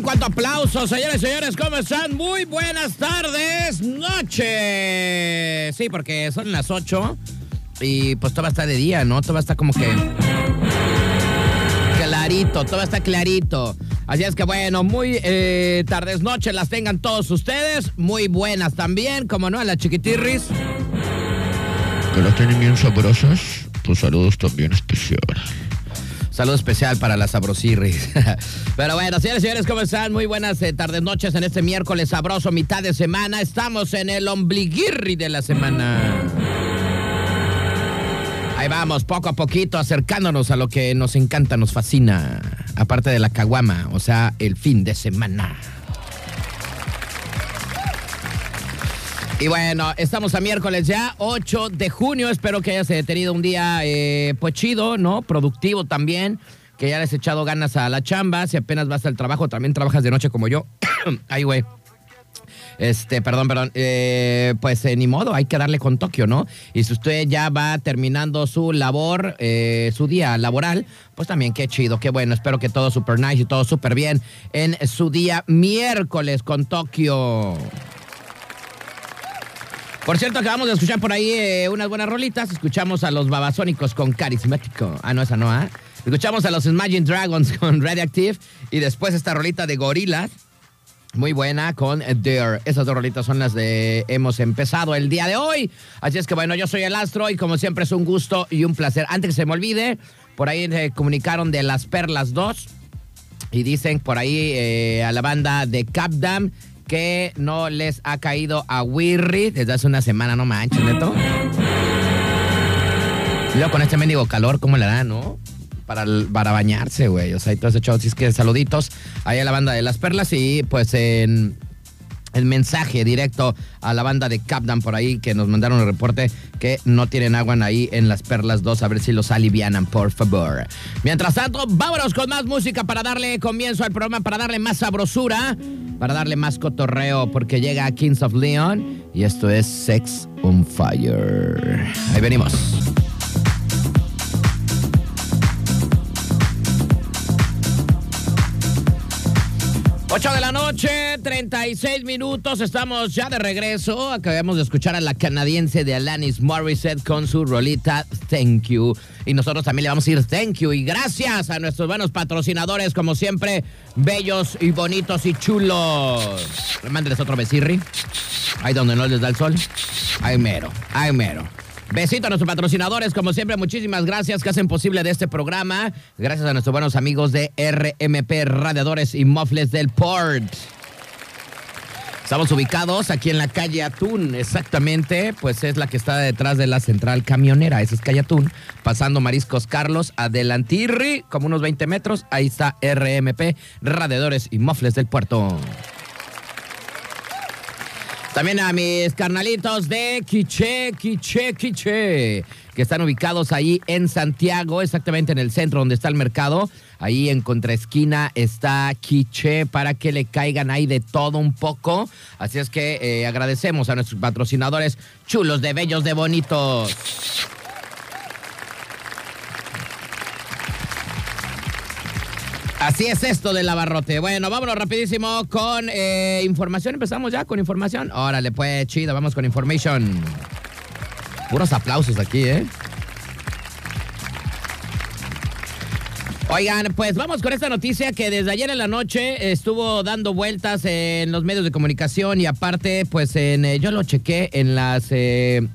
Ay, cuánto aplauso, señores y señores, ¿cómo están? Muy buenas tardes, noche. Sí, porque son las 8 y pues todo estar de día, ¿no? Todo estar como que clarito, todo está clarito. Así es que bueno, muy eh, tardes, noches las tengan todos ustedes, muy buenas también, como no, a las chiquitirris. Que las tienen bien sabrosas, pues saludos también especial. Saludo especial para las sabrosirris. Pero bueno, señores y señores, ¿cómo están? Muy buenas eh, tardes, noches en este miércoles sabroso, mitad de semana. Estamos en el ombliguirri de la semana. Ahí vamos, poco a poquito, acercándonos a lo que nos encanta, nos fascina. Aparte de la caguama, o sea, el fin de semana. Y bueno, estamos a miércoles ya, 8 de junio. Espero que hayas tenido un día eh, pues chido, ¿no? Productivo también. Que ya les echado ganas a la chamba. Si apenas vas al trabajo, también trabajas de noche como yo. Ay, güey. Este, perdón, perdón. Eh, pues eh, ni modo, hay que darle con Tokio, ¿no? Y si usted ya va terminando su labor, eh, su día laboral, pues también qué chido, qué bueno. Espero que todo super nice y todo súper bien en su día miércoles con Tokio. Por cierto, acabamos de escuchar por ahí eh, unas buenas rolitas. Escuchamos a los babasónicos con Carismático. Ah, no, esa no, ¿ah? Escuchamos a los Imagine Dragons con Radioactive. Y después esta rolita de Gorillaz. Muy buena con Dare. Esas dos rolitas son las de hemos empezado el día de hoy. Así es que bueno, yo soy el Astro y como siempre es un gusto y un placer. Antes que se me olvide, por ahí se comunicaron de Las Perlas 2 y dicen por ahí eh, a la banda de Capdam que no les ha caído a Wirri desde hace una semana, no manches, neto. Luego con este mendigo calor, ¿cómo le da, no? Para, para bañarse, güey. O sea, y todo ese show. Así es que saluditos ahí a la banda de las perlas y pues en el mensaje directo a la banda de Capdan por ahí que nos mandaron el reporte que no tienen agua ahí en las perlas 2. A ver si los alivianan, por favor. Mientras tanto, vámonos con más música para darle comienzo al programa, para darle más sabrosura, para darle más cotorreo, porque llega Kings of Leon y esto es Sex on Fire. Ahí venimos. 8 de la noche, 36 minutos, estamos ya de regreso. Acabamos de escuchar a la canadiense de Alanis Morissette con su rolita Thank You. Y nosotros también le vamos a decir thank you y gracias a nuestros buenos patrocinadores, como siempre, bellos y bonitos y chulos. Mándeles otro besirri. Ahí donde no les da el sol. Ahí mero, ahí mero. Besito a nuestros patrocinadores, como siempre, muchísimas gracias que hacen posible de este programa. Gracias a nuestros buenos amigos de RMP Radiadores y Mofles del Port. Estamos ubicados aquí en la calle Atún, exactamente, pues es la que está detrás de la central camionera, esa es calle Atún, pasando Mariscos Carlos, adelantirri, como unos 20 metros, ahí está RMP, Radiadores y Mofles del Puerto. También a mis carnalitos de Quiche, Quiche, Quiche, que están ubicados ahí en Santiago, exactamente en el centro donde está el mercado. Ahí en contraesquina está Quiche para que le caigan ahí de todo un poco. Así es que eh, agradecemos a nuestros patrocinadores chulos, de bellos, de bonitos. Así es esto del abarrote. Bueno, vámonos rapidísimo con eh, información. Empezamos ya con información. Órale, pues chido, vamos con information. Puros aplausos aquí, ¿eh? Oigan, pues vamos con esta noticia que desde ayer en la noche estuvo dando vueltas en los medios de comunicación y aparte, pues en, eh, yo lo chequé en las, eh,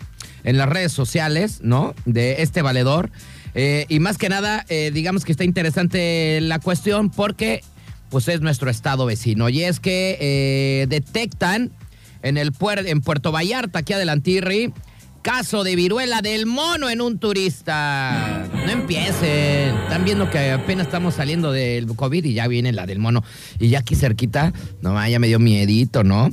en las redes sociales, ¿no? De este valedor. Eh, y más que nada, eh, digamos que está interesante la cuestión porque pues es nuestro estado vecino. Y es que eh, detectan en, el puer en Puerto Vallarta, aquí adelantirri, caso de viruela del mono en un turista. No empiecen. Están viendo que apenas estamos saliendo del COVID y ya viene la del mono. Y ya aquí cerquita, no, ya me dio miedito, ¿no?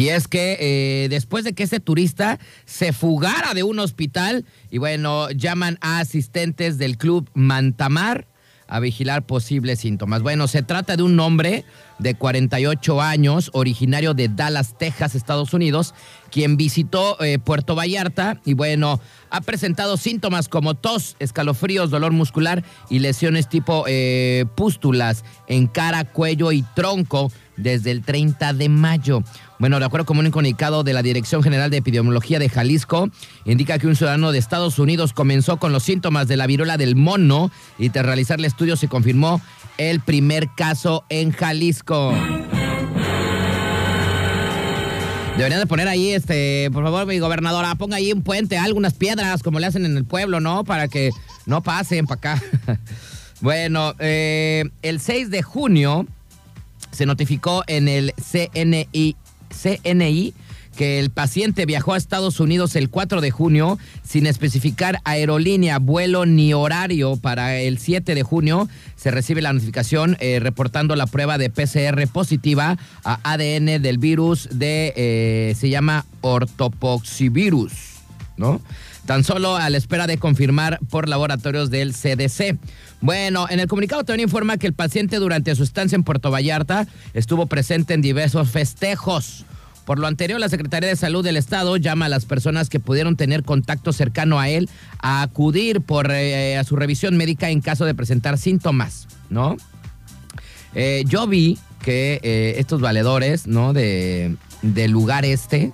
Y es que eh, después de que ese turista se fugara de un hospital, y bueno, llaman a asistentes del club Mantamar a vigilar posibles síntomas. Bueno, se trata de un hombre de 48 años, originario de Dallas, Texas, Estados Unidos, quien visitó eh, Puerto Vallarta y bueno, ha presentado síntomas como tos, escalofríos, dolor muscular y lesiones tipo eh, pústulas en cara, cuello y tronco desde el 30 de mayo. Bueno, de acuerdo con un comunicado de la Dirección General de Epidemiología de Jalisco, indica que un ciudadano de Estados Unidos comenzó con los síntomas de la viruela del mono y tras realizar el estudio se confirmó el primer caso en Jalisco. Deberían de poner ahí, este, por favor, mi gobernadora, ponga ahí un puente, algunas piedras, como le hacen en el pueblo, ¿no? Para que no pasen para acá. bueno, eh, el 6 de junio se notificó en el CNI, CNI que el paciente viajó a Estados Unidos el 4 de junio sin especificar aerolínea, vuelo ni horario. Para el 7 de junio se recibe la notificación eh, reportando la prueba de PCR positiva a ADN del virus de, eh, se llama ortopoxivirus, ¿no? Tan solo a la espera de confirmar por laboratorios del CDC. Bueno, en el comunicado también informa que el paciente durante su estancia en Puerto Vallarta estuvo presente en diversos festejos. Por lo anterior, la Secretaría de Salud del Estado llama a las personas que pudieron tener contacto cercano a él a acudir por, eh, a su revisión médica en caso de presentar síntomas, ¿no? Eh, yo vi que eh, estos valedores, ¿no? De, del lugar este,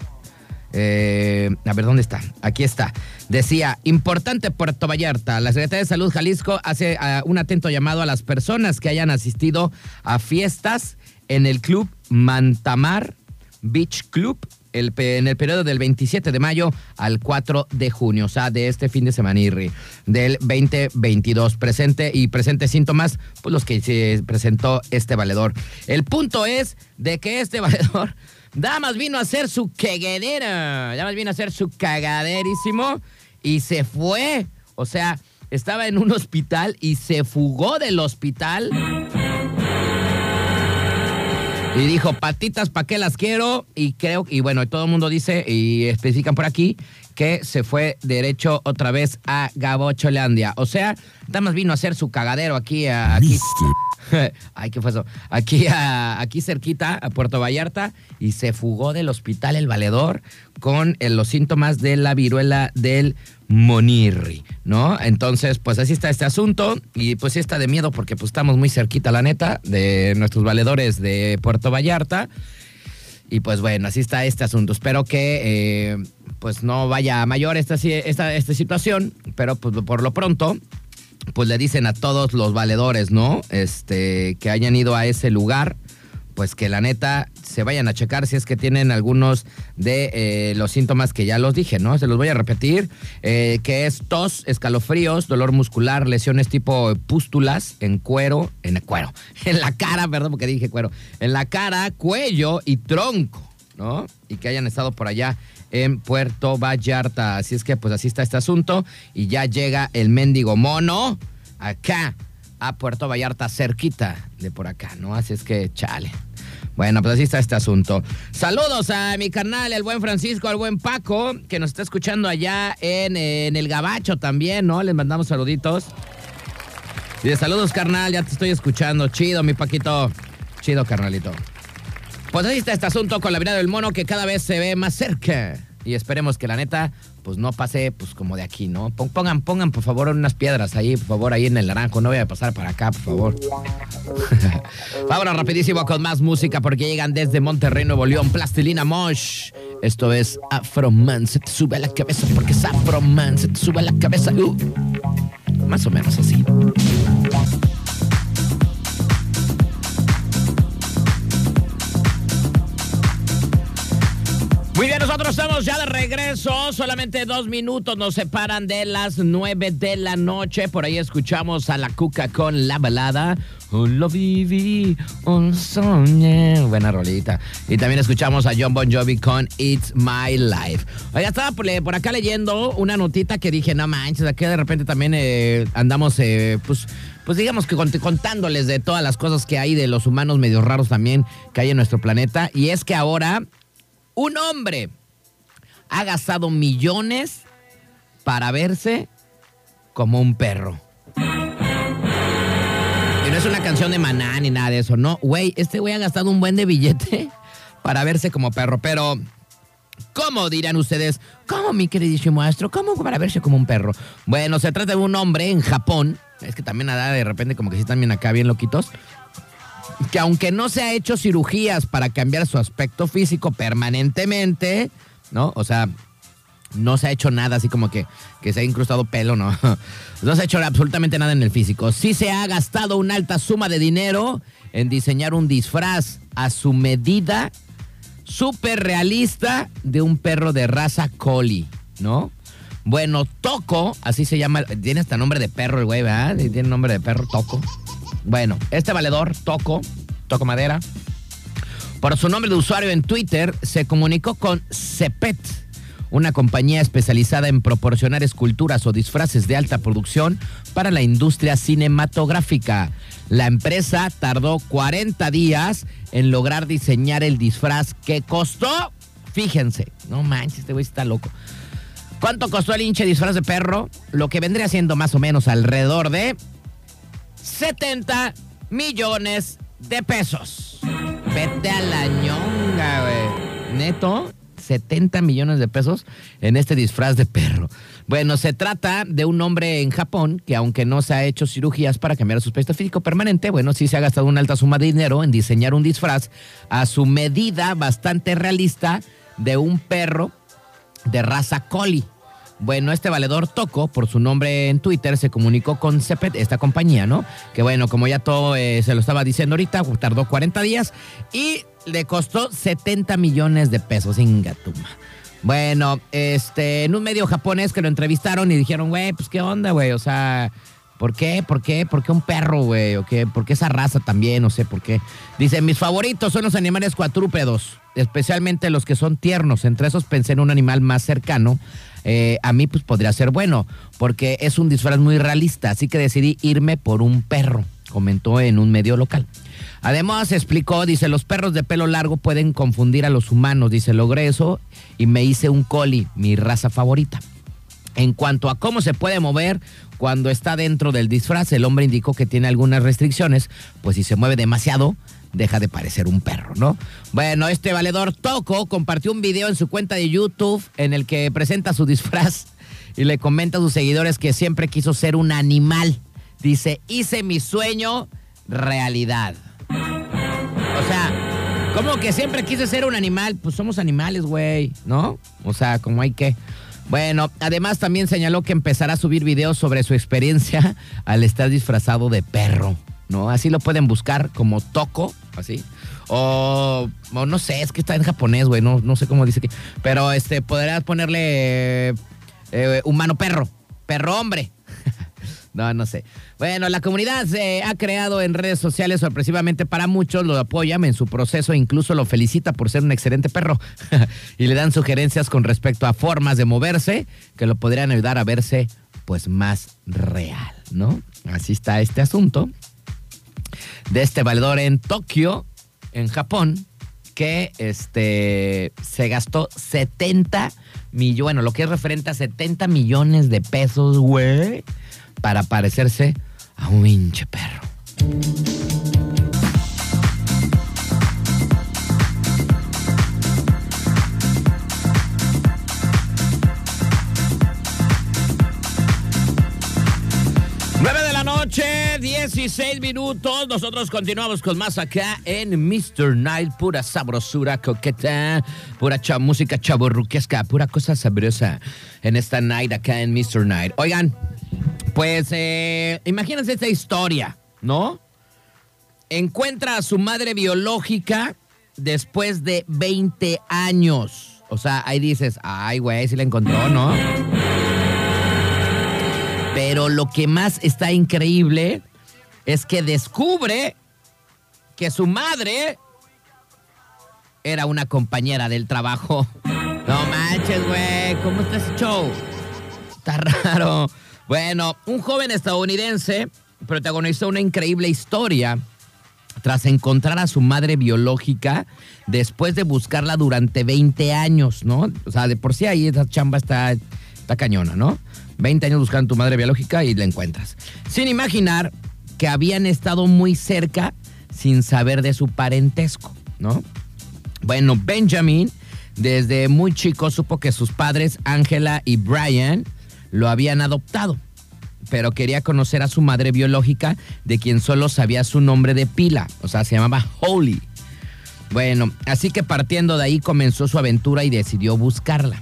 a ver, ¿dónde está? Aquí está. Decía, importante Puerto Vallarta, la Secretaría de Salud Jalisco hace un atento llamado a las personas que hayan asistido a fiestas en el Club Mantamar Beach Club el, en el periodo del 27 de mayo al 4 de junio, o sea, de este fin de semana del 2022. Presente y presente síntomas, pues los que se presentó este valedor. El punto es de que este valedor Damas vino a hacer su cagadera, Damas vino a hacer su cagaderísimo y se fue. O sea, estaba en un hospital y se fugó del hospital. Y dijo, patitas, ¿para qué las quiero? Y creo, y bueno, todo el mundo dice y especifican por aquí que se fue derecho otra vez a Gabocholandia. O sea, Damas vino a hacer su cagadero aquí. A, aquí. Ay, ¿qué fue eso? Aquí, aquí cerquita, a Puerto Vallarta, y se fugó del hospital El Valedor con eh, los síntomas de la viruela del Monirri, ¿no? Entonces, pues así está este asunto y pues sí está de miedo porque pues estamos muy cerquita, la neta, de nuestros valedores de Puerto Vallarta. Y pues bueno, así está este asunto. Espero que eh, pues no vaya a mayor esta, esta, esta situación, pero pues por lo pronto pues le dicen a todos los valedores, ¿no? Este, que hayan ido a ese lugar, pues que la neta se vayan a checar si es que tienen algunos de eh, los síntomas que ya los dije, ¿no? Se los voy a repetir, eh, que es tos, escalofríos, dolor muscular, lesiones tipo pústulas en cuero, en el cuero, en la cara, perdón porque dije cuero, en la cara, cuello y tronco, ¿no? Y que hayan estado por allá en Puerto Vallarta. Así es que pues así está este asunto y ya llega el mendigo mono acá a Puerto Vallarta, cerquita de por acá, ¿no? Así es que chale. Bueno, pues así está este asunto. Saludos a mi canal, el buen Francisco, al buen Paco, que nos está escuchando allá en, el Gabacho también, ¿no? Les mandamos saluditos. Y de saludos, carnal, ya te estoy escuchando. Chido, mi Paquito. Chido, carnalito. Pues ahí está este asunto con la vida del mono que cada vez se ve más cerca. Y esperemos que la neta, pues no pase pues como de aquí, ¿no? Pongan, pongan por favor unas piedras ahí, por favor, ahí en el naranjo. No voy a pasar para acá, por favor. Vámonos rapidísimo con más música porque llegan desde Monterrey, Nuevo León, Plastilina Mosh. Esto es Afroman, se te sube a la cabeza porque es Afroman, se te sube a la cabeza. Uh, más o menos así. Muy bien, nosotros estamos ya de regreso. Solamente dos minutos nos separan de las nueve de la noche. Por ahí escuchamos a la Cuca con la balada. Un lo viví, un soñé. Buena rolita. Y también escuchamos a John Bon Jovi con It's My Life. Oiga, estaba por, acá leyendo una notita que dije, no manches, aquí de repente también eh, andamos, eh, pues pues digamos que contándoles de todas las cosas que hay de los humanos medio raros también que hay en nuestro planeta. Y es que ahora un hombre ha gastado millones para verse como un perro. no es una canción de maná ni nada de eso, no. Güey, este güey ha gastado un buen de billete para verse como perro, pero... ¿Cómo dirán ustedes? ¿Cómo, mi queridísimo maestro? ¿Cómo para verse como un perro? Bueno, se trata de un hombre en Japón. Es que también nada de repente como que sí están bien acá, bien loquitos. Que aunque no se ha hecho cirugías para cambiar su aspecto físico permanentemente, ¿no? O sea, no se ha hecho nada así como que, que se ha incrustado pelo, no. No se ha hecho absolutamente nada en el físico. Sí se ha gastado una alta suma de dinero en diseñar un disfraz a su medida súper realista de un perro de raza collie, ¿no? Bueno, Toco, así se llama, tiene hasta nombre de perro el güey, ¿verdad? Tiene nombre de perro, Toco. Bueno, este valedor, Toco, Toco Madera, por su nombre de usuario en Twitter, se comunicó con Cepet, una compañía especializada en proporcionar esculturas o disfraces de alta producción para la industria cinematográfica. La empresa tardó 40 días en lograr diseñar el disfraz que costó, fíjense, no manches, este güey está loco. ¿Cuánto costó el hinche disfraz de perro? Lo que vendría siendo más o menos alrededor de 70 millones de pesos. Vete a la ñonga, güey. Neto, 70 millones de pesos en este disfraz de perro. Bueno, se trata de un hombre en Japón que aunque no se ha hecho cirugías para cambiar su aspecto físico permanente, bueno, sí se ha gastado una alta suma de dinero en diseñar un disfraz a su medida bastante realista de un perro de raza collie. Bueno, este valedor Toco, por su nombre en Twitter, se comunicó con Cepet, esta compañía, ¿no? Que bueno, como ya todo eh, se lo estaba diciendo ahorita, tardó 40 días y le costó 70 millones de pesos. Ingatuma. Bueno, este, en un medio japonés que lo entrevistaron y dijeron, güey, pues qué onda, güey, o sea, ¿por qué? ¿Por qué? ¿Por qué un perro, güey? ¿O qué? ¿Por qué esa raza también? No sé por qué. Dice, mis favoritos son los animales cuatrúpedos, especialmente los que son tiernos. Entre esos pensé en un animal más cercano. Eh, a mí pues podría ser bueno, porque es un disfraz muy realista, así que decidí irme por un perro, comentó en un medio local. Además explicó, dice, los perros de pelo largo pueden confundir a los humanos, dice, logré eso y me hice un collie, mi raza favorita. En cuanto a cómo se puede mover cuando está dentro del disfraz, el hombre indicó que tiene algunas restricciones, pues si se mueve demasiado, deja de parecer un perro, ¿no? Bueno, este valedor Toco compartió un video en su cuenta de YouTube en el que presenta su disfraz y le comenta a sus seguidores que siempre quiso ser un animal. Dice, hice mi sueño realidad. O sea, como que siempre quise ser un animal, pues somos animales, güey, ¿no? O sea, como hay que... Bueno, además también señaló que empezará a subir videos sobre su experiencia al estar disfrazado de perro, ¿no? Así lo pueden buscar como Toco, así. O, no sé, es que está en japonés, güey, no, no sé cómo dice que. Pero este, podrías ponerle eh, humano perro, perro hombre. no, no sé. Bueno, la comunidad se ha creado en redes sociales sorpresivamente para muchos, lo apoyan en su proceso, incluso lo felicita por ser un excelente perro y le dan sugerencias con respecto a formas de moverse que lo podrían ayudar a verse pues más real, ¿no? Así está este asunto de este valedor en Tokio, en Japón, que este se gastó 70 millones, bueno, lo que es referente a 70 millones de pesos, güey, para parecerse a un hinche perro. 16 minutos. Nosotros continuamos con más acá en Mr. Night. Pura sabrosura, coqueta, pura cha música chaborruquesca, pura cosa sabrosa en esta night acá en Mr. Night. Oigan, pues eh, imagínense esta historia, ¿no? Encuentra a su madre biológica después de 20 años. O sea, ahí dices, ay, güey, si la encontró, ¿no? Pero lo que más está increíble es que descubre que su madre era una compañera del trabajo. No manches, güey, ¿cómo está ese show? Está raro. Bueno, un joven estadounidense protagonizó una increíble historia tras encontrar a su madre biológica después de buscarla durante 20 años, ¿no? O sea, de por sí ahí esa chamba está, está cañona, ¿no? 20 años buscando a tu madre biológica y la encuentras. Sin imaginar que habían estado muy cerca sin saber de su parentesco, ¿no? Bueno, Benjamin desde muy chico supo que sus padres, Angela y Brian, lo habían adoptado, pero quería conocer a su madre biológica, de quien solo sabía su nombre de pila, o sea, se llamaba Holly. Bueno, así que partiendo de ahí comenzó su aventura y decidió buscarla.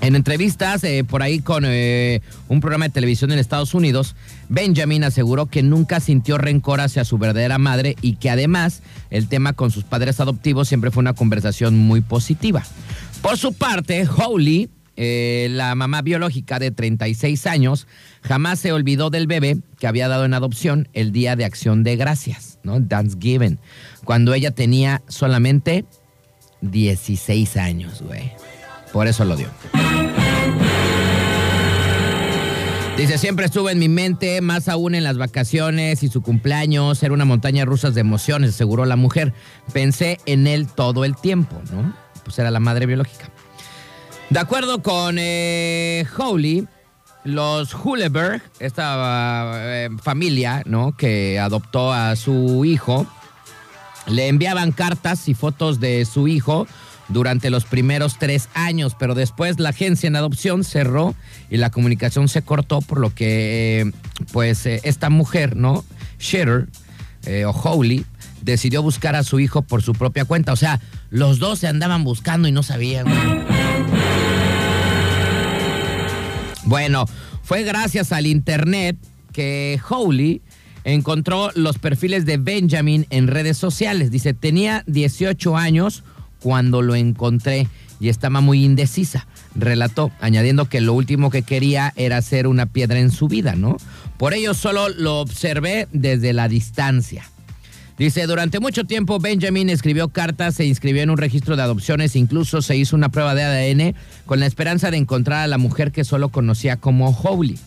En entrevistas eh, por ahí con eh, un programa de televisión en Estados Unidos, Benjamin aseguró que nunca sintió rencor hacia su verdadera madre y que además el tema con sus padres adoptivos siempre fue una conversación muy positiva. Por su parte, Holly, eh, la mamá biológica de 36 años, jamás se olvidó del bebé que había dado en adopción el día de acción de gracias, ¿no? Thanksgiving, cuando ella tenía solamente 16 años, güey. Por eso lo dio. Dice, siempre estuvo en mi mente, más aún en las vacaciones y su cumpleaños, era una montaña rusa de emociones, aseguró la mujer. Pensé en él todo el tiempo, ¿no? Pues era la madre biológica. De acuerdo con eh, Holly, los Huleberg, esta eh, familia, ¿no? Que adoptó a su hijo, le enviaban cartas y fotos de su hijo durante los primeros tres años, pero después la agencia en adopción cerró y la comunicación se cortó, por lo que eh, pues eh, esta mujer, ¿no? Shitter eh, o Holly decidió buscar a su hijo por su propia cuenta. O sea, los dos se andaban buscando y no sabían. Bueno, fue gracias al internet que Holly encontró los perfiles de Benjamin en redes sociales. Dice, tenía 18 años cuando lo encontré y estaba muy indecisa, relató, añadiendo que lo último que quería era ser una piedra en su vida, ¿no? Por ello solo lo observé desde la distancia. Dice, durante mucho tiempo Benjamin escribió cartas, se inscribió en un registro de adopciones, incluso se hizo una prueba de ADN con la esperanza de encontrar a la mujer que solo conocía como Holly.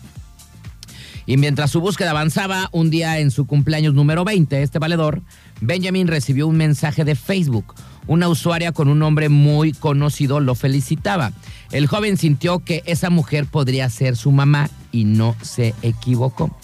Y mientras su búsqueda avanzaba, un día en su cumpleaños número 20, este valedor, Benjamin recibió un mensaje de Facebook una usuaria con un nombre muy conocido lo felicitaba. El joven sintió que esa mujer podría ser su mamá y no se equivocó.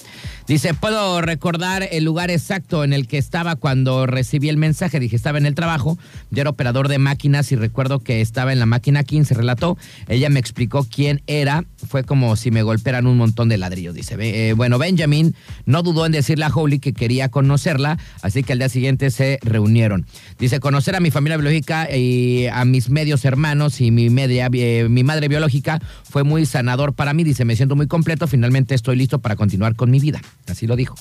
Dice, puedo recordar el lugar exacto en el que estaba cuando recibí el mensaje. Dije, estaba en el trabajo, yo era operador de máquinas y recuerdo que estaba en la máquina 15, relató. Ella me explicó quién era, fue como si me golpearan un montón de ladrillos. Dice, eh, bueno, Benjamin no dudó en decirle a Holly que quería conocerla, así que al día siguiente se reunieron. Dice, conocer a mi familia biológica y a mis medios hermanos y mi, media, eh, mi madre biológica fue muy sanador para mí. Dice, me siento muy completo, finalmente estoy listo para continuar con mi vida. Así lo dijo.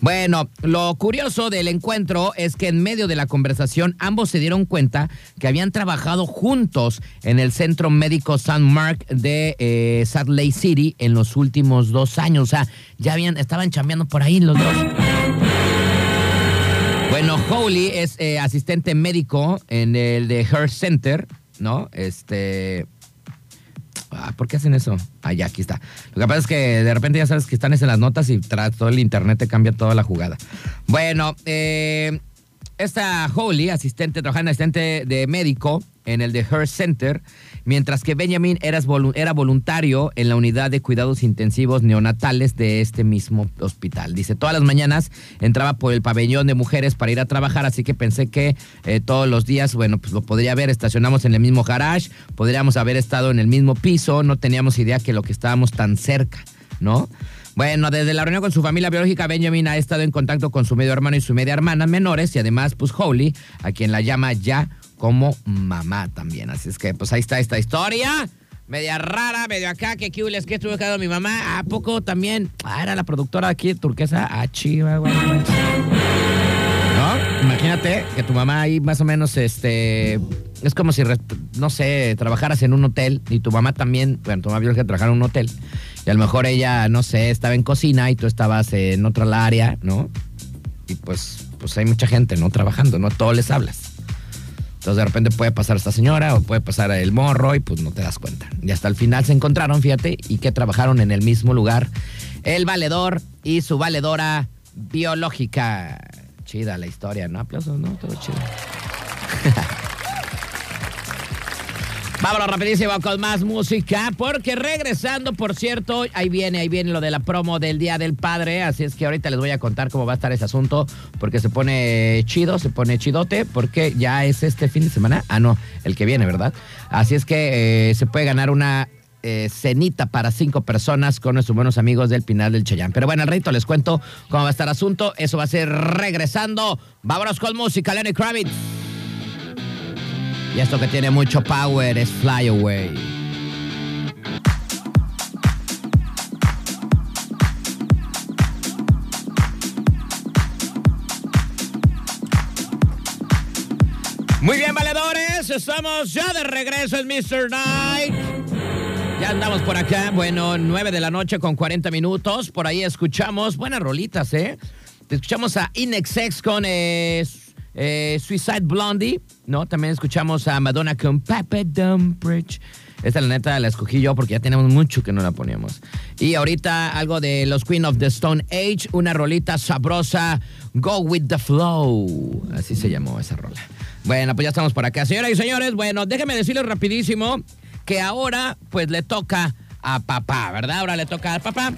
Bueno, lo curioso del encuentro es que en medio de la conversación ambos se dieron cuenta que habían trabajado juntos en el Centro Médico San Mark de eh, Salt Lake City en los últimos dos años. O sea, ya habían, estaban chambeando por ahí los dos. Bueno, Holly es eh, asistente médico en el de Heart Center, ¿no? Este, Ah, ¿Por qué hacen eso? Ah, ya, aquí está. Lo que pasa es que de repente ya sabes que están en las notas y tras todo el internet te cambia toda la jugada. Bueno, eh, esta Holly, asistente, trabajando asistente de médico en el de Heart Center, mientras que Benjamin era, voluntario en la unidad de cuidados intensivos neonatales de este mismo hospital. Dice, todas las mañanas entraba por el pabellón de mujeres para ir a trabajar, así que pensé que eh, todos los días, bueno, pues lo podría ver, estacionamos en el mismo garage, podríamos haber estado en el mismo piso, no teníamos idea que lo que estábamos tan cerca, ¿no? Bueno, desde la reunión con su familia biológica, Benjamin ha estado en contacto con su medio hermano y su media hermana menores y además, pues, Holly, a quien la llama ya como mamá también. Así es que, pues, ahí está esta historia. Media rara, medio acá, que les que estuvo quedando mi mamá. ¿A poco también? Ah, era la productora aquí, turquesa. Ah, chiva, güey. ¿No? Imagínate que tu mamá ahí más o menos, este... Es como si, no sé, trabajaras en un hotel y tu mamá también, bueno, tu mamá biológica trabajara en un hotel y a lo mejor ella, no sé, estaba en cocina y tú estabas en otra área, ¿no? Y pues, pues hay mucha gente, ¿no? Trabajando, ¿no? Todos les hablas. Entonces de repente puede pasar esta señora o puede pasar el morro y pues no te das cuenta. Y hasta el final se encontraron, fíjate, y que trabajaron en el mismo lugar. El valedor y su valedora biológica. Chida la historia, ¿no? Aplausos, ¿no? Todo chido. Vámonos rapidísimo con más música, porque regresando, por cierto, ahí viene, ahí viene lo de la promo del Día del Padre, así es que ahorita les voy a contar cómo va a estar ese asunto, porque se pone chido, se pone chidote, porque ya es este fin de semana, ah no, el que viene, ¿verdad? Así es que eh, se puede ganar una eh, cenita para cinco personas con nuestros buenos amigos del Pinal del Chayán. Pero bueno, al reto les cuento cómo va a estar el asunto. Eso va a ser regresando. Vámonos con música, Lenny Kravitz. Y esto que tiene mucho power es Fly Away. Muy bien, valedores, estamos ya de regreso en Mr. Night. Ya andamos por acá, bueno, 9 de la noche con 40 minutos. Por ahí escuchamos buenas rolitas, ¿eh? Escuchamos a Inexex con eh, eh, Suicide Blondie, ¿no? También escuchamos a Madonna con Papa Dumbridge. Esta la neta la escogí yo porque ya tenemos mucho que no la poníamos. Y ahorita algo de los Queen of the Stone Age, una rolita sabrosa, Go With The Flow. Así se llamó esa rola. Bueno, pues ya estamos por acá. Señoras y señores, bueno, déjenme decirles rapidísimo que ahora pues le toca a papá, ¿verdad? Ahora le toca al papá.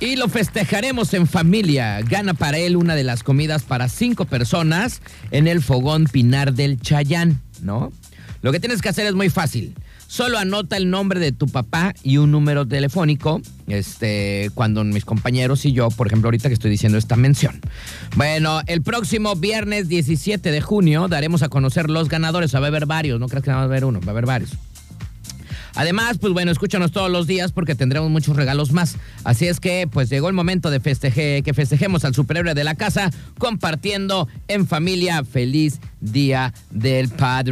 Y lo festejaremos en familia. Gana para él una de las comidas para cinco personas en el fogón Pinar del Chayán, ¿no? Lo que tienes que hacer es muy fácil. Solo anota el nombre de tu papá y un número telefónico. Este, cuando mis compañeros y yo, por ejemplo, ahorita que estoy diciendo esta mención. Bueno, el próximo viernes 17 de junio daremos a conocer los ganadores. Va a haber varios, no creas que va a haber uno, va a haber varios. Además, pues bueno, escúchanos todos los días porque tendremos muchos regalos más. Así es que, pues llegó el momento de festeje, que festejemos al superhéroe de la casa compartiendo en familia. Feliz Día del Padre.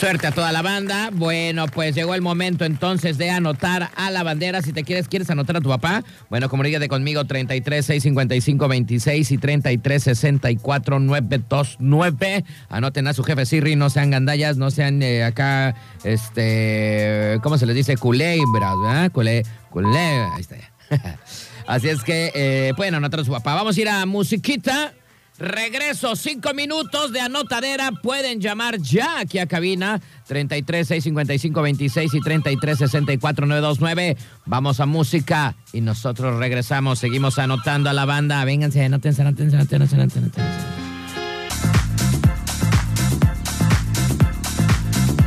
Suerte a toda la banda. Bueno, pues llegó el momento entonces de anotar a la bandera. Si te quieres, quieres anotar a tu papá. Bueno, comunícate conmigo 33 655 26 y 33 64 929. Anoten a su jefe Sirri, no sean gandallas, no sean eh, acá, este, ¿cómo se les dice? Culebras, ¿verdad? Culé, culé, ahí está. Así es que eh, pueden anotar a su papá. Vamos a ir a musiquita. Regreso, cinco minutos de anotadera. Pueden llamar ya aquí a cabina 33 655 26 y 33 64 929. Vamos a música y nosotros regresamos. Seguimos anotando a la banda. Vénganse, anótense, anótense, anótense, anótense. anótense.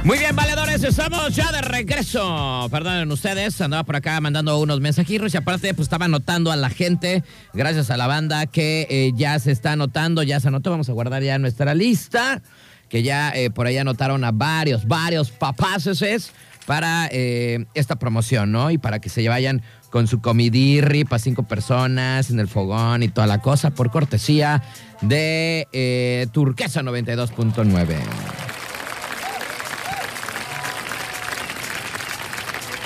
Muy bien, valedores, estamos ya de regreso. Perdonen ustedes, andaba por acá mandando unos mensajitos y aparte pues estaba anotando a la gente, gracias a la banda que eh, ya se está anotando, ya se anotó, vamos a guardar ya nuestra lista, que ya eh, por ahí anotaron a varios, varios papaces para eh, esta promoción, ¿no? Y para que se vayan con su comidirri para cinco personas en el fogón y toda la cosa, por cortesía de Turquesa 92.9.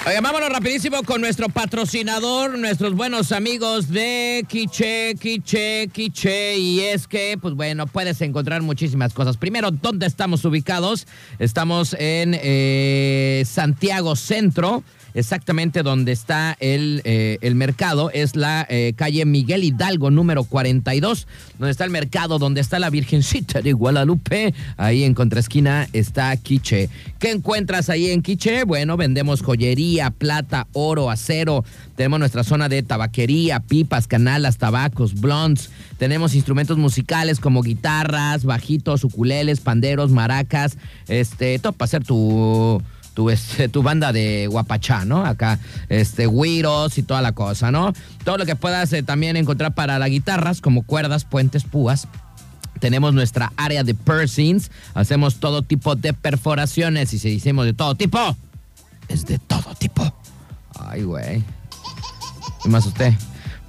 Oiga, vámonos rapidísimo con nuestro patrocinador, nuestros buenos amigos de Quiche, Quiche, Quiche. Y es que, pues bueno, puedes encontrar muchísimas cosas. Primero, ¿dónde estamos ubicados? Estamos en eh, Santiago Centro exactamente donde está el, eh, el mercado, es la eh, calle Miguel Hidalgo número 42, donde está el mercado, donde está la Virgencita de Guadalupe. Ahí en contraesquina está Quiche. ¿Qué encuentras ahí en Quiche? Bueno, vendemos joyería, plata, oro, acero. Tenemos nuestra zona de tabaquería, pipas, canalas, tabacos, blondes. Tenemos instrumentos musicales como guitarras, bajitos, ukuleles, panderos, maracas. Este, todo para hacer tu tu, este, tu banda de guapachá, ¿no? Acá, este, güiros y toda la cosa, ¿no? Todo lo que puedas eh, también encontrar para las guitarras, como cuerdas, puentes, púas. Tenemos nuestra área de piercings. Hacemos todo tipo de perforaciones. Y si decimos de todo tipo, es de todo tipo. Ay, güey. ¿Qué más usted?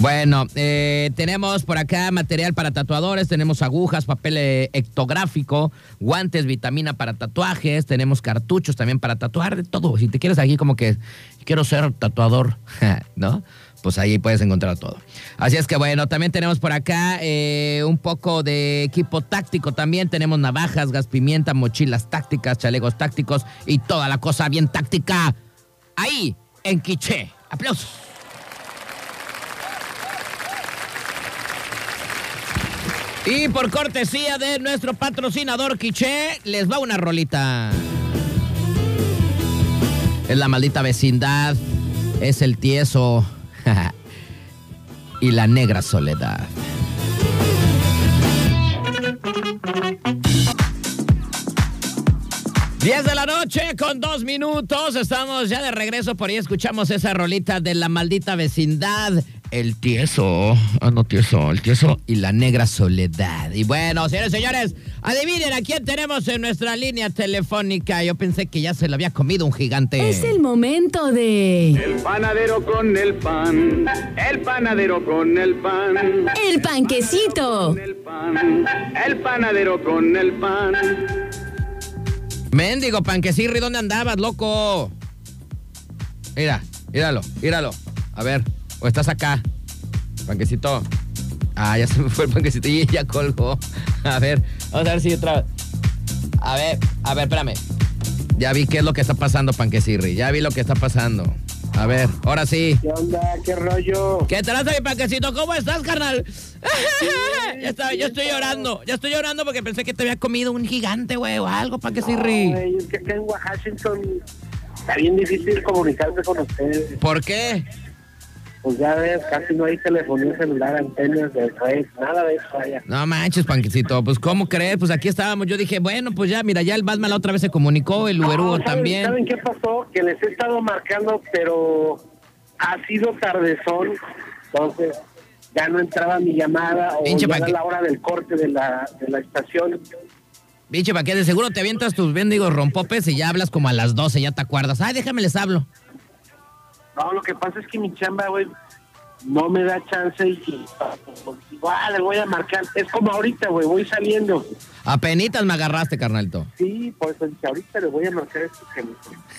Bueno, eh, tenemos por acá material para tatuadores, tenemos agujas, papel eh, ectográfico, guantes, vitamina para tatuajes, tenemos cartuchos también para tatuar, de todo. Si te quieres aquí como que quiero ser tatuador, ¿no? Pues ahí puedes encontrar todo. Así es que bueno, también tenemos por acá eh, un poco de equipo táctico también. Tenemos navajas, gas pimienta, mochilas tácticas, chalecos tácticos y toda la cosa bien táctica. Ahí, en Quiché. Aplausos. Y por cortesía de nuestro patrocinador Quiché, les va una rolita. Es la maldita vecindad, es el tieso y la negra soledad. Diez de la noche con dos minutos. Estamos ya de regreso. Por ahí escuchamos esa rolita de la maldita vecindad. El tieso. Ah, no, tieso. El tieso y la negra soledad. Y bueno, señores, señores, adivinen a quién tenemos en nuestra línea telefónica. Yo pensé que ya se lo había comido un gigante. Es el momento de. El panadero con el pan. El panadero con el pan. El panquecito. El pan. El panadero con el pan. Mendigo panquecirri, ¿dónde andabas, loco? Mira, míralo, míralo. A ver, o estás acá. Panquecito. Ah, ya se me fue el panquecito y ya colgó. A ver, vamos a ver si otra. A ver, a ver, espérame. Ya vi qué es lo que está pasando, panquecirri. Ya vi lo que está pasando. A ver, ahora sí. ¿Qué onda? ¿Qué rollo? ¿Qué tal, mi panquecito? ¿Cómo estás, carnal? ya, está, ya estoy llorando. Ya estoy llorando porque pensé que te había comido un gigante, güey, o algo, panquecirri. Ay, es que acá en Washington está bien difícil comunicarse con ustedes. ¿Por qué? Pues ya ves, casi no hay telefonía celular, antenas de red, nada de eso allá. No manches, panquecito. Pues, ¿cómo crees? Pues aquí estábamos. Yo dije, bueno, pues ya, mira, ya el Batman la otra vez se comunicó, el No, ¿saben- también. ¿Saben qué pasó? Que les he estado marcando, pero ha sido tardezón. Entonces, ya no entraba mi llamada o Pinche ya era la hora del corte de la, de la estación. Biche, ¿para qué? De seguro te avientas tus bendigos rompopes y ya hablas como a las 12, ya te acuerdas. Ay, déjame les hablo. No, lo que pasa es que mi chamba, güey, no me da chance y y, pues, igual le voy a marcar. Es como ahorita, güey, voy saliendo. Apenitas me agarraste, carnalito. Sí, dije, ahorita le voy a marcar estos.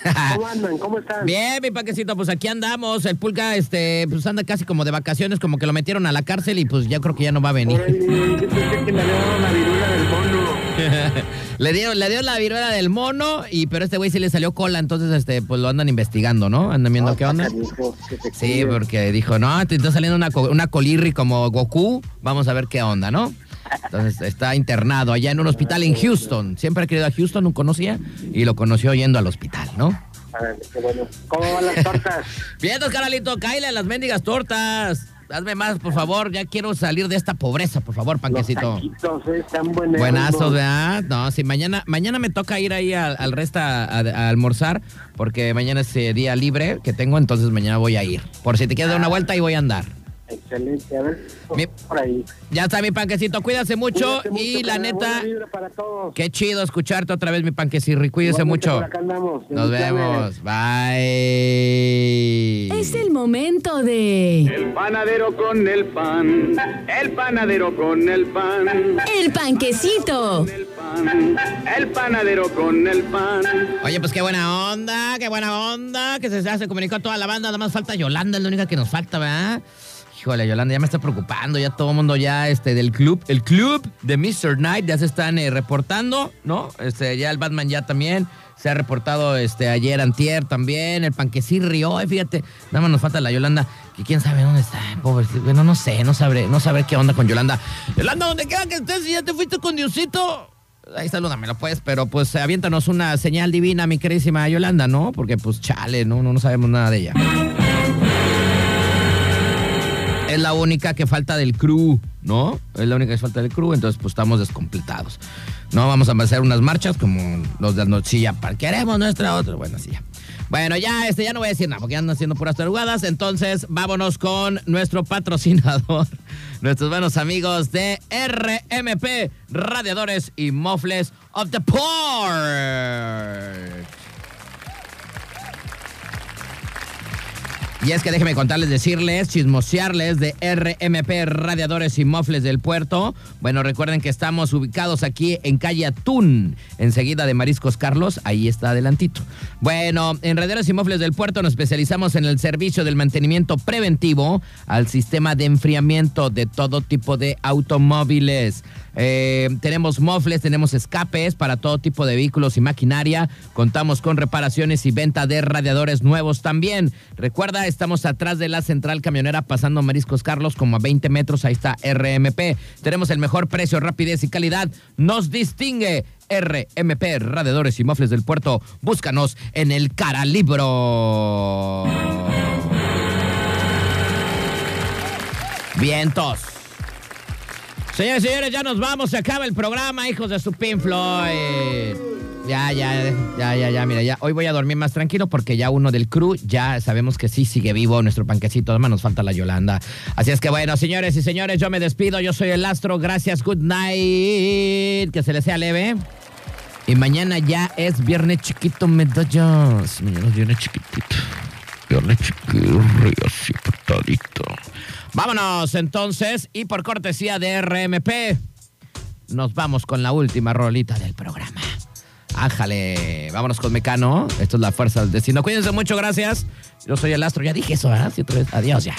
¿Cómo andan? ¿Cómo están? Bien, mi panquecito, pues aquí andamos. El pulga, este, pues anda casi como de vacaciones, como que lo metieron a la cárcel y pues yo creo que ya no va a venir. Yo pensé que me había dado la del mono. le dio, le dio la viruela del mono, y pero este güey sí le salió cola, entonces este, pues lo andan investigando, ¿no? Andan viendo No, qué onda. canijo, Sí, porque dijo, no, te está saliendo una, una colirri como Goku, vamos a ver qué onda, ¿no? Entonces está internado allá en un hospital en Houston. Siempre ha querido a Houston, no conocía, y lo conoció yendo al hospital, ¿no? Órale, qué bueno. ¿Cómo van las tortas? Vientos, carnalito, cáile a las mendigas tortas. Hazme más, por favor, ya quiero salir de esta pobreza, por favor, Los panquecito. eh, están buenos. Buenazos, ¿verdad? No, sí, mañana, mañana me toca ir ahí al, al resta a, a almorzar, porque mañana es eh, día libre que tengo, entonces mañana voy a ir. Por si te quieres dar una vuelta, ahí voy a andar. Excelente, a ver, Mi- por ahí. Ya está mi panquecito, cuídase mucho y la neta, para todos. qué chido escucharte otra vez mi panquecirri, cuídese mucho. por acá andamos. Nos vemos, bye. Es el momento de. El panadero con el pan. El panadero con el pan. El panquecito. El pan. El panadero con el pan. Oye, pues qué buena onda, qué buena onda, que se, se comunicó toda la banda, nada más falta Yolanda, es la única que nos falta, ¿verdad? Híjole, Yolanda, ya me está preocupando, ya todo el mundo ya, este, del club, el club de Mr. Knight ya se están eh, reportando, ¿no? Este, ya el Batman ya también se ha reportado, este, ayer, antier también, el panquecirri hoy, fíjate, nada más nos falta la Yolanda, que quién sabe dónde está, pobre, bueno, no sé, no sabré, no sabré qué onda con Yolanda. Yolanda, donde quiera que estés, si ya te fuiste con Diosito, Ahí salúdamelo, pues, pero pues aviéntanos una señal divina, mi queridísima Yolanda, ¿no? Porque pues chale, no, no, no sabemos nada de ella. Es la única que falta del crew, ¿no? Es la única que falta del crew, entonces pues estamos descompletados. No vamos a hacer unas marchas como los de Anochilla, para queremos nuestra otra. Bueno, sí, ya. Bueno, ya, este, ya no voy a decir nada, porque andan haciendo puras tarugadas. Entonces, vámonos con nuestro patrocinador, nuestros buenos amigos de RMP, Radiadores y Mofles of the Port. Y es que déjenme contarles, decirles, chismosearles de RMP Radiadores y Mofles del Puerto. Bueno, recuerden que estamos ubicados aquí en calle Atún, enseguida de Mariscos Carlos, ahí está adelantito. Bueno, en Radiadores y Mofles del Puerto nos especializamos en el servicio del mantenimiento preventivo al sistema de enfriamiento de todo tipo de automóviles. Eh, tenemos mofles, tenemos escapes para todo tipo de vehículos y maquinaria. Contamos con reparaciones y venta de radiadores nuevos también. Recuerda, Estamos atrás de la central camionera pasando Mariscos Carlos como a 20 metros. Ahí está RMP. Tenemos el mejor precio, rapidez y calidad. Nos distingue RMP, Radiadores y Mofles del Puerto. Búscanos en el Caralibro. Vientos. Señores señores, ya nos vamos. Se acaba el programa, hijos de su Pink Floyd. Ya, ya, ya, ya, ya, mira, ya. Hoy voy a dormir más tranquilo porque ya uno del crew, ya sabemos que sí sigue vivo nuestro panquecito. Además nos falta la Yolanda. Así es que bueno, señores y señores, yo me despido. Yo soy el Astro. Gracias, good night. Que se les sea leve. Y mañana ya es viernes chiquito, medallas. Mañana es viernes chiquitito. Viernes chiquito, así apretadito. Vámonos entonces y por cortesía de RMP nos vamos con la última rolita del programa. Ájale, vámonos con Mecano. Esto es la fuerza del destino. Cuídense mucho, gracias. Yo soy el astro, ya dije eso, ¿verdad? Sí, otra vez. Adiós ya.